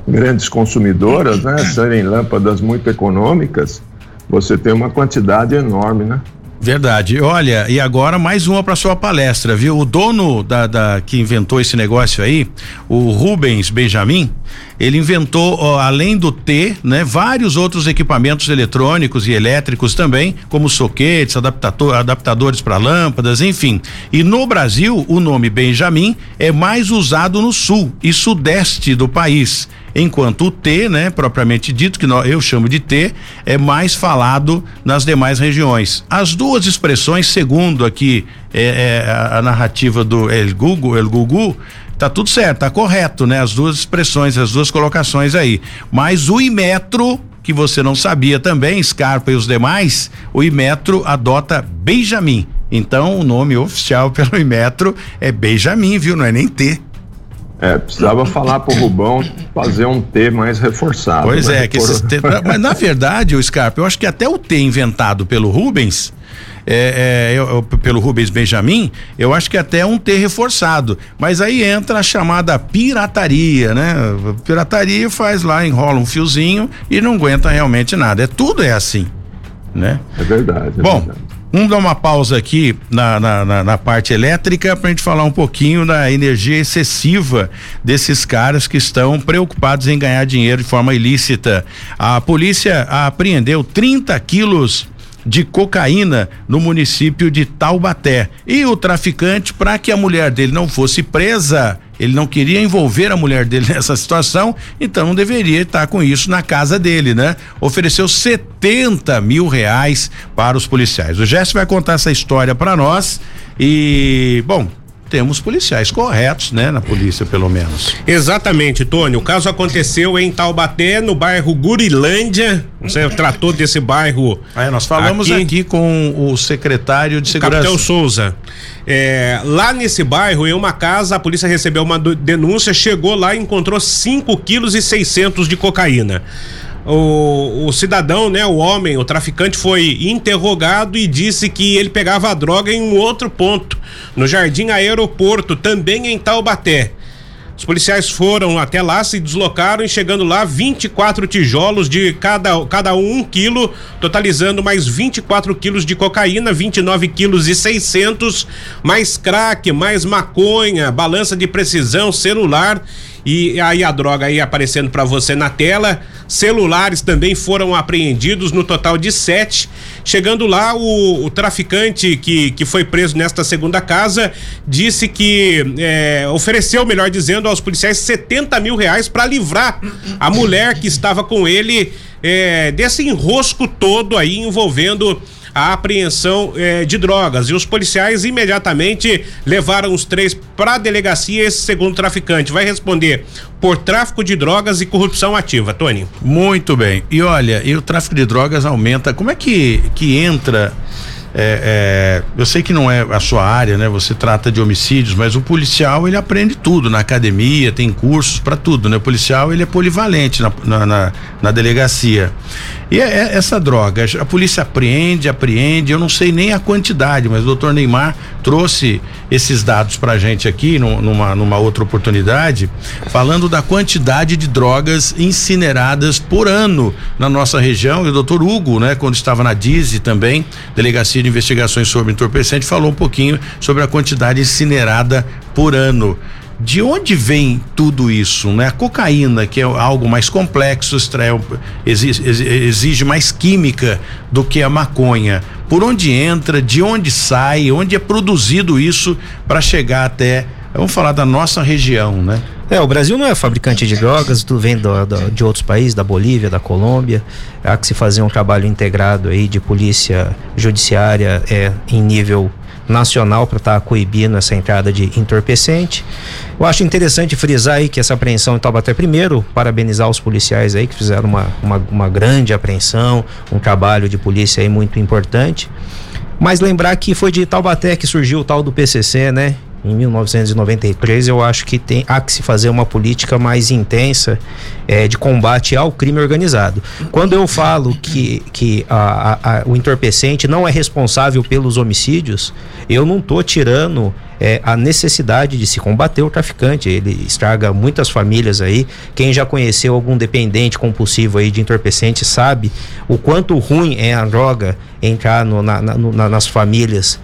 grandes consumidoras, né, serem lâmpadas muito econômicas, você tem uma quantidade enorme, né? Verdade. Olha, e agora mais uma para sua palestra, viu? O dono da, da, que inventou esse negócio aí, o Rubens Benjamin, ele inventou, ó, além do T, né, vários outros equipamentos eletrônicos e elétricos também, como soquetes, adaptador, adaptadores para lâmpadas, enfim. E no Brasil, o nome Benjamin é mais usado no sul e sudeste do país enquanto o T, né, propriamente dito, que eu chamo de T, é mais falado nas demais regiões. As duas expressões, segundo aqui é, é a, narrativa do El Gugu, El Gugu, tá tudo certo, tá correto, né? As duas expressões, as duas colocações aí. Mas o Imetro que você não sabia também, Scarpa e os demais, o Imetro adota Benjamin. Então, o nome oficial pelo Imetro é Benjamin, viu? Não é nem T. É, precisava falar pro Rubão fazer um T mais reforçado. Pois né? é, que esses T, mas na verdade, o Scarpa, eu acho que até o T inventado pelo Rubens, é, é, eu, pelo Rubens Benjamin, eu acho que até é um T reforçado. Mas aí entra a chamada pirataria, né? Pirataria faz lá, enrola um fiozinho e não aguenta realmente nada. É tudo é assim, né? É verdade. É Bom, verdade. Vamos dar uma pausa aqui na, na, na, na parte elétrica para a gente falar um pouquinho da energia excessiva desses caras que estão preocupados em ganhar dinheiro de forma ilícita. A polícia apreendeu 30 quilos de cocaína no município de Taubaté. E o traficante, para que a mulher dele não fosse presa, ele não queria envolver a mulher dele nessa situação, então não deveria estar com isso na casa dele, né? Ofereceu 70 mil reais para os policiais. O Jesse vai contar essa história para nós e, bom, temos policiais corretos, né, na polícia pelo menos. Exatamente, Tony. O caso aconteceu em Taubaté, no bairro Gurilândia. Você tratou desse bairro. É, nós falamos aqui, aqui com o secretário de segurança. Capitão Souza. É, lá nesse bairro, em uma casa, a polícia recebeu uma denúncia, chegou lá e encontrou 5 quilos e 600 de cocaína o, o cidadão, né, o homem, o traficante foi interrogado e disse que ele pegava a droga em um outro ponto, no Jardim Aeroporto, também em Taubaté. Os policiais foram até lá, se deslocaram e chegando lá, 24 tijolos de cada, cada um, um quilo, totalizando mais 24 quilos de cocaína, 29 quilos e 600, mais crack, mais maconha, balança de precisão, celular e aí a droga aí aparecendo para você na tela. Celulares também foram apreendidos no total de sete. Chegando lá, o, o traficante que, que foi preso nesta segunda casa disse que é, ofereceu, melhor dizendo, aos policiais 70 mil reais para livrar a mulher que estava com ele é, desse enrosco todo aí envolvendo a apreensão eh, de drogas. E os policiais imediatamente levaram os três para a delegacia. Esse segundo traficante vai responder por tráfico de drogas e corrupção ativa. Tony. Muito bem. E olha, e o tráfico de drogas aumenta. Como é que, que entra? É, é, eu sei que não é a sua área, né? Você trata de homicídios, mas o policial ele aprende tudo na academia, tem cursos para tudo, né? O policial ele é polivalente na, na, na, na delegacia. E é, é, essa droga, a polícia apreende, apreende, eu não sei nem a quantidade, mas o doutor Neymar trouxe esses dados pra gente aqui numa, numa outra oportunidade, falando da quantidade de drogas incineradas por ano na nossa região. E o doutor Hugo, né, quando estava na DIZI também, Delegacia de Investigações sobre Entorpecente, falou um pouquinho sobre a quantidade incinerada por ano de onde vem tudo isso, né? A cocaína, que é algo mais complexo, exige mais química do que a maconha. Por onde entra, de onde sai, onde é produzido isso para chegar até, vamos falar da nossa região, né? É, o Brasil não é fabricante de drogas, tudo vem do, do, de outros países, da Bolívia, da Colômbia. Há que se fazer um trabalho integrado aí de polícia judiciária é, em nível nacional para estar tá coibindo essa entrada de entorpecente. Eu acho interessante frisar aí que essa apreensão em Taubaté, primeiro, parabenizar os policiais aí que fizeram uma, uma, uma grande apreensão, um trabalho de polícia aí muito importante. Mas lembrar que foi de Taubaté que surgiu o tal do PCC, né? Em 1993, eu acho que tem, há que se fazer uma política mais intensa é, de combate ao crime organizado. Quando eu falo que, que a, a, a, o entorpecente não é responsável pelos homicídios, eu não estou tirando é, a necessidade de se combater o traficante. Ele estraga muitas famílias aí. Quem já conheceu algum dependente compulsivo aí de entorpecente sabe o quanto ruim é a droga entrar no, na, na, nas famílias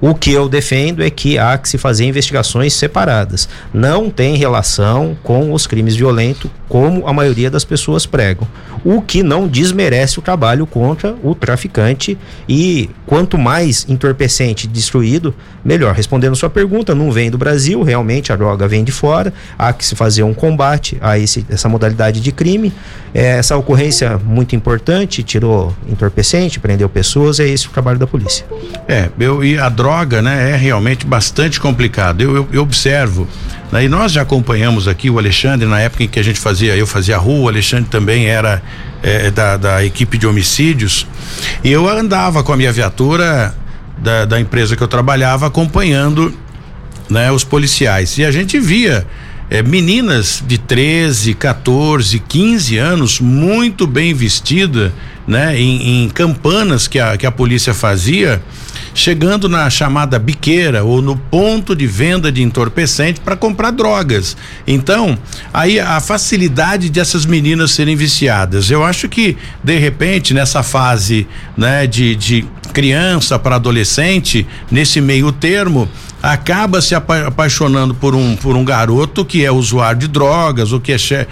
o que eu defendo é que há que se fazer investigações separadas. Não tem relação com os crimes violentos, como a maioria das pessoas pregam. O que não desmerece o trabalho contra o traficante e quanto mais entorpecente destruído, melhor. Respondendo sua pergunta, não vem do Brasil, realmente a droga vem de fora. Há que se fazer um combate a esse, essa modalidade de crime. É, essa ocorrência muito importante, tirou entorpecente, prendeu pessoas, é esse o trabalho da polícia. É, eu, e a droga, né, é realmente bastante complicado. Eu, eu, eu observo, e nós já acompanhamos aqui o Alexandre na época em que a gente fazia, eu fazia rua, o Alexandre também era é, da, da equipe de homicídios, e eu andava com a minha viatura da, da empresa que eu trabalhava acompanhando né, os policiais. E a gente via é, meninas de 13, 14, 15 anos, muito bem vestida, né? Em, em, campanas que a, que a polícia fazia, chegando na chamada biqueira ou no ponto de venda de entorpecente para comprar drogas. Então, aí a facilidade de essas meninas serem viciadas. Eu acho que, de repente, nessa fase, né, de, de criança para adolescente, nesse meio termo, acaba se apa apaixonando por um, por um garoto que é usuário de drogas ou que é, é,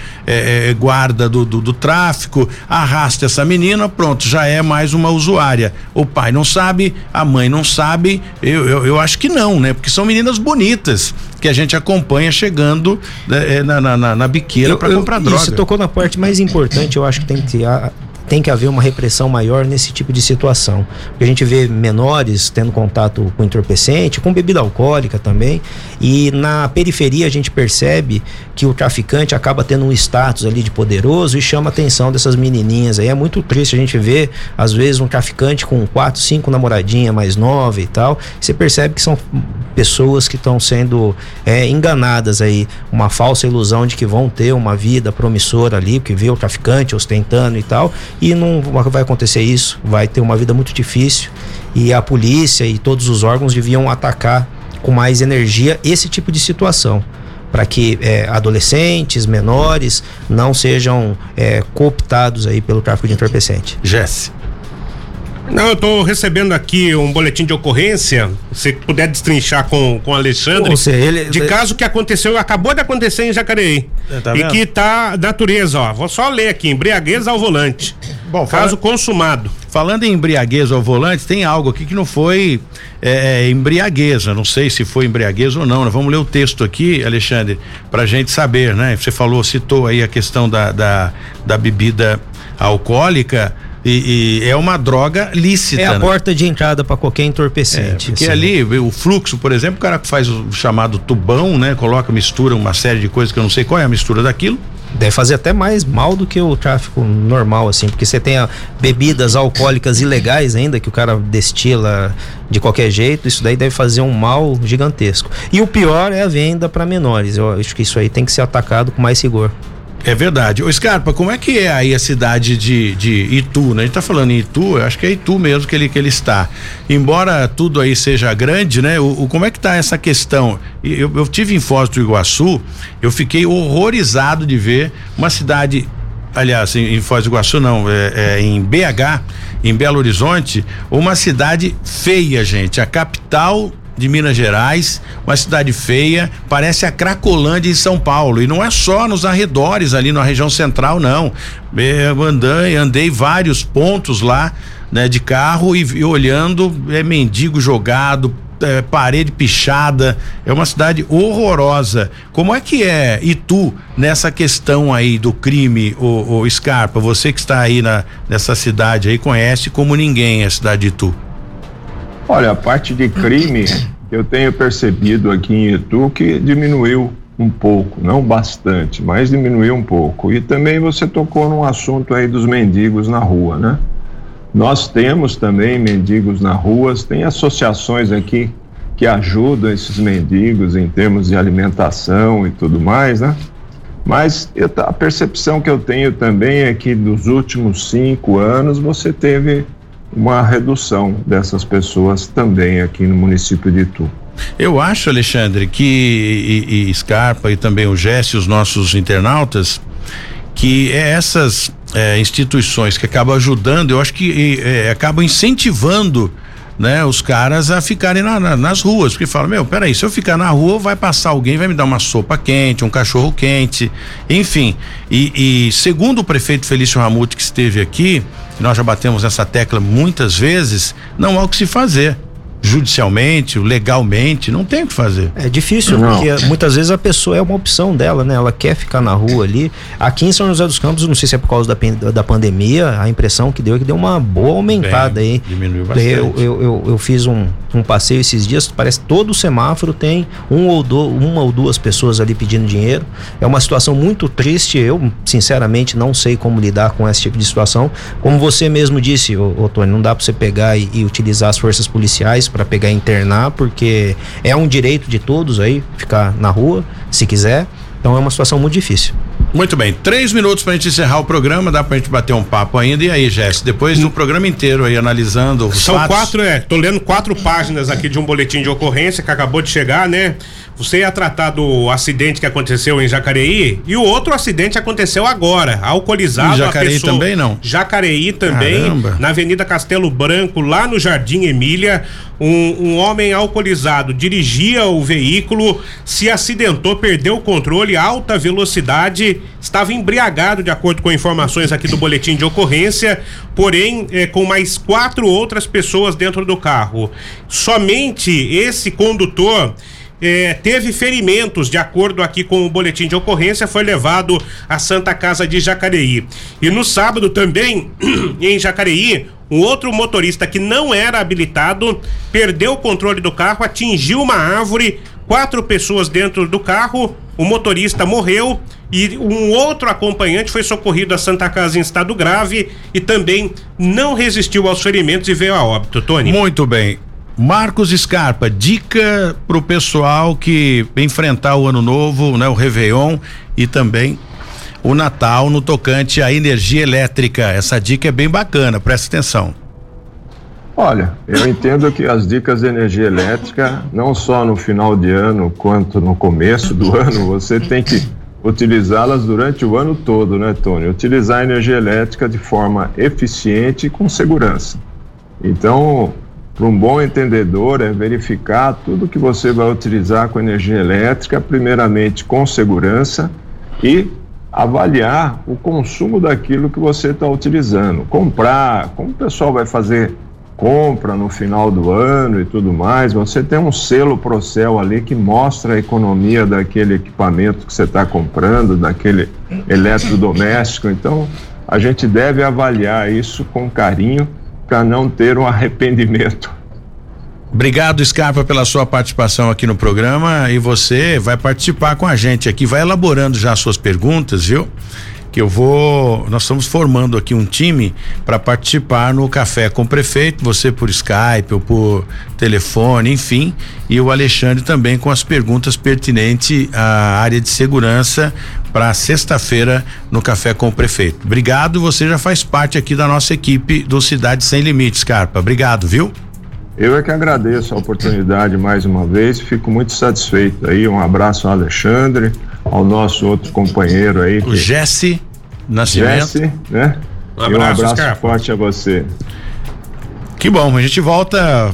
é guarda do, do, do, tráfico, arrasta essa menina, pronto, já é mais uma usuária. O pai não sabe, a mãe não sabe, eu, eu, eu acho que não, né? Porque são meninas bonitas que a gente acompanha chegando né, é, na, na, na, na biqueira para comprar droga. Você tocou na parte mais importante, eu acho que tem que ter. A, tem que haver uma repressão maior nesse tipo de situação. Porque a gente vê menores tendo contato com entorpecente, com bebida alcoólica também, e na periferia a gente percebe que o traficante acaba tendo um status ali de poderoso e chama a atenção dessas menininhas aí. É muito triste a gente ver, às vezes, um traficante com quatro, cinco namoradinhas mais nova e tal. Você percebe que são pessoas que estão sendo é, enganadas aí, uma falsa ilusão de que vão ter uma vida promissora ali, porque vê o traficante ostentando e tal, e não vai acontecer isso, vai ter uma vida muito difícil e a polícia e todos os órgãos deviam atacar com mais energia esse tipo de situação para que é, adolescentes, menores não sejam é, cooptados aí pelo tráfico de entorpecente. Jesse. Não, eu estou recebendo aqui um boletim de ocorrência, se puder destrinchar com, o Alexandre, seja, ele, de caso que aconteceu, acabou de acontecer em Jacareí. É, tá e vendo? que tá natureza, ó. Vou só ler aqui, embriaguez ao volante. Bom, caso fala- consumado. Falando em embriaguez ao volante, tem algo aqui que não foi é, embriaguez. Eu não sei se foi embriaguez ou não. né? Vamos ler o texto aqui, Alexandre, pra gente saber, né? Você falou, citou aí a questão da, da, da bebida alcoólica e, e é uma droga lícita. É a né? porta de entrada para qualquer É, entorpecente. porque assim. ali, o fluxo, por exemplo, o cara faz o chamado tubão, né? Coloca, mistura uma série de coisas que eu não sei qual é a mistura daquilo. Deve fazer até mais mal do que o tráfico normal, assim, porque você tem bebidas alcoólicas ilegais ainda, que o cara destila de qualquer jeito, isso daí deve fazer um mal gigantesco. E o pior é a venda para menores. Eu acho que isso aí tem que ser atacado com mais rigor. É verdade. Ô Scarpa, como é que é aí a cidade de, de Itu, né? A gente tá falando em Itu, eu acho que é Itu mesmo que ele, que ele está. Embora tudo aí seja grande, né? O, o- como é que tá essa questão? Eu, eu tive em Foz do Iguaçu, eu fiquei horrorizado de ver uma cidade aliás, em, em Foz do Iguaçu não, é, é em BH, em Belo Horizonte, uma cidade feia, gente, a capital de Minas Gerais, uma cidade feia, parece a Cracolândia em São Paulo, e não é só nos arredores ali na região central, não. Eu andei, andei vários pontos lá, né, de carro e, e olhando, é mendigo jogado, é, parede pichada, é uma cidade horrorosa. Como é que é Itu nessa questão aí do crime, o, o Scarpa? Você que está aí na, nessa cidade aí conhece como ninguém a cidade de Itu. Olha, a parte de crime, eu tenho percebido aqui em Itu que diminuiu um pouco, não bastante, mas diminuiu um pouco. E também você tocou num assunto aí dos mendigos na rua, né? Nós temos também mendigos na rua, tem associações aqui que ajudam esses mendigos em termos de alimentação e tudo mais, né? Mas eu, a percepção que eu tenho também é que dos últimos cinco anos você teve uma redução dessas pessoas também aqui no município de Itu. Eu acho, Alexandre, que e, e Scarpa e também o Jesse, os nossos internautas, que é essas é, instituições que acabam ajudando, eu acho que é, acabam incentivando né, os caras a ficarem na- na- nas ruas, porque falam, meu, peraí, se eu ficar na rua, vai passar alguém, vai me dar uma sopa quente, um cachorro quente, enfim. E, e segundo o prefeito Felício Ramute que esteve aqui, nós já batemos nessa tecla muitas vezes, não há o que se fazer. Judicialmente, legalmente, não tem o que fazer. É difícil, Não. porque muitas vezes a pessoa é uma opção dela, né? Ela quer ficar na rua ali. Aqui em São José dos Campos, não sei se é por causa da, da pandemia, a impressão que deu é que deu uma boa aumentada Bem, aí. diminuiu bastante. Eu, eu, eu, eu fiz um, um passeio esses dias, parece que todo semáforo tem um ou do, uma ou duas pessoas ali pedindo dinheiro. É uma situação muito triste. Eu, sinceramente, não sei como lidar com esse tipo de situação. Como você mesmo disse, ô, Tony, não dá pra você pegar e, e utilizar as forças policiais para pegar e internar, porque é um direito de todos aí ficar na rua, se quiser. Então é uma situação muito difícil. Muito bem, três minutos pra gente encerrar o programa, dá pra gente bater um papo ainda. E aí, Jéssica, depois do programa inteiro aí analisando os São fatos. quatro, é. Tô lendo quatro páginas aqui de um boletim de ocorrência que acabou de chegar, né? Você ia tratar do acidente que aconteceu em Jacareí e o outro acidente aconteceu agora, alcoolizado. Em Jacareí pessoa- também, não? Jacareí também, Caramba. na Avenida Castelo Branco, lá no Jardim Emília. Um, um homem alcoolizado dirigia o veículo, se acidentou, perdeu o controle, alta velocidade, estava embriagado, de acordo com informações aqui do boletim de ocorrência, porém eh, com mais quatro outras pessoas dentro do carro. Somente esse condutor eh, teve ferimentos, de acordo aqui com o boletim de ocorrência, foi levado à Santa Casa de Jacareí. E no sábado também, em Jacareí, um outro motorista que não era habilitado perdeu o controle do carro, atingiu uma árvore, quatro pessoas dentro do carro, o motorista morreu e um outro acompanhante foi socorrido à Santa Casa em estado grave e também não resistiu aos ferimentos e veio a óbito, Tony. Muito bem. Marcos Scarpa, dica pro pessoal que enfrentar o ano novo, né, o Réveillon e também o Natal no tocante à energia elétrica. Essa dica é bem bacana, presta atenção. Olha, eu entendo que as dicas de energia elétrica, não só no final de ano quanto no começo do ano, você tem que utilizá-las durante o ano todo, né, Tony? Utilizar a energia elétrica de forma eficiente e com segurança. Então, para um bom entendedor, é verificar tudo que você vai utilizar com energia elétrica, primeiramente com segurança e avaliar o consumo daquilo que você está utilizando. Comprar, como o pessoal vai fazer compra no final do ano e tudo mais, você tem um selo Procel ali que mostra a economia daquele equipamento que você está comprando, daquele eletrodoméstico. Então, a gente deve avaliar isso com carinho para não ter um arrependimento. Obrigado, Scarpa, pela sua participação aqui no programa e você vai participar com a gente aqui, vai elaborando já suas perguntas, viu? que eu vou. Nós estamos formando aqui um time para participar no café com o prefeito, você por Skype ou por telefone, enfim, e o Alexandre também com as perguntas pertinentes à área de segurança para sexta-feira no café com o prefeito. Obrigado, você já faz parte aqui da nossa equipe do Cidade Sem Limites, Carpa. Obrigado, viu? Eu é que agradeço a oportunidade mais uma vez, fico muito satisfeito aí. Um abraço ao Alexandre, ao nosso outro companheiro aí. O Jesse Nascimento. Jesse, né? Um abraço, e um abraço forte a você. Que bom, a gente volta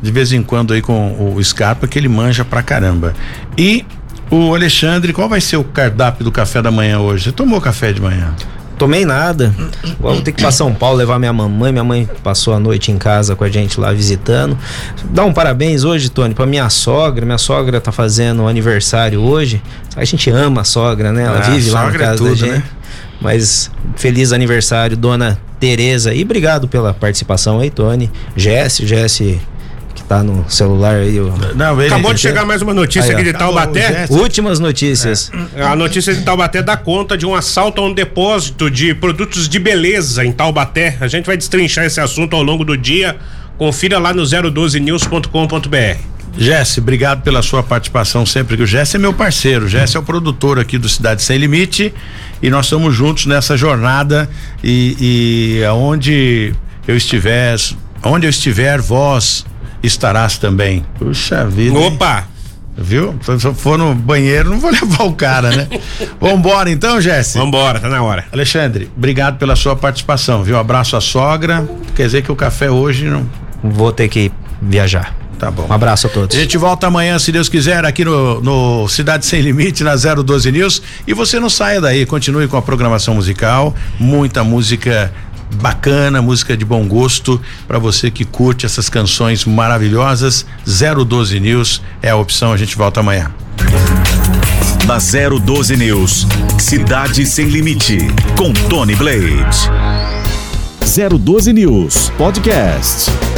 de vez em quando aí com o Scarpa, que ele manja pra caramba. E o Alexandre, qual vai ser o cardápio do café da manhã hoje? Você tomou café de manhã? Tomei nada. Vou ter que ir pra São Paulo levar minha mamãe. Minha mãe passou a noite em casa com a gente lá visitando. Dá um parabéns hoje, Tony, pra minha sogra. Minha sogra tá fazendo aniversário hoje. A gente ama a sogra, né? Ela ah, vive lá na é casa é tudo, da gente. Né? Mas feliz aniversário, dona Tereza. E obrigado pela participação aí, Tony. Jesse, Jesse tá no celular aí. Não, ele, Acabou de chegar mais uma notícia aí, aqui de Taubaté. Últimas notícias. É. A notícia de Taubaté dá conta de um assalto a um depósito de produtos de beleza em Taubaté. A gente vai destrinchar esse assunto ao longo do dia. Confira lá no 012news.com.br. Jesse, obrigado pela sua participação sempre. O Jesse é meu parceiro. O Jesse é o produtor aqui do Cidade Sem Limite e nós estamos juntos nessa jornada e, e aonde eu estiver, onde eu estiver, vós estarás também. Puxa vida. Opa! Hein? Viu? Se eu for no banheiro, não vou levar o cara, né? Vambora então, Jesse? Vambora, tá na hora. Alexandre, obrigado pela sua participação, viu? Abraço à sogra. Quer dizer que o café hoje não. Vou ter que viajar. Tá bom. Um abraço a todos. A gente volta amanhã, se Deus quiser, aqui no, no Cidade Sem Limite, na 012 News. E você não saia daí, continue com a programação musical, muita música bacana, música de bom gosto para você que curte essas canções maravilhosas. 012 News é a opção, a gente volta amanhã. Na 012 News, Cidade Sem Limite, com Tony Blade. 012 News Podcast.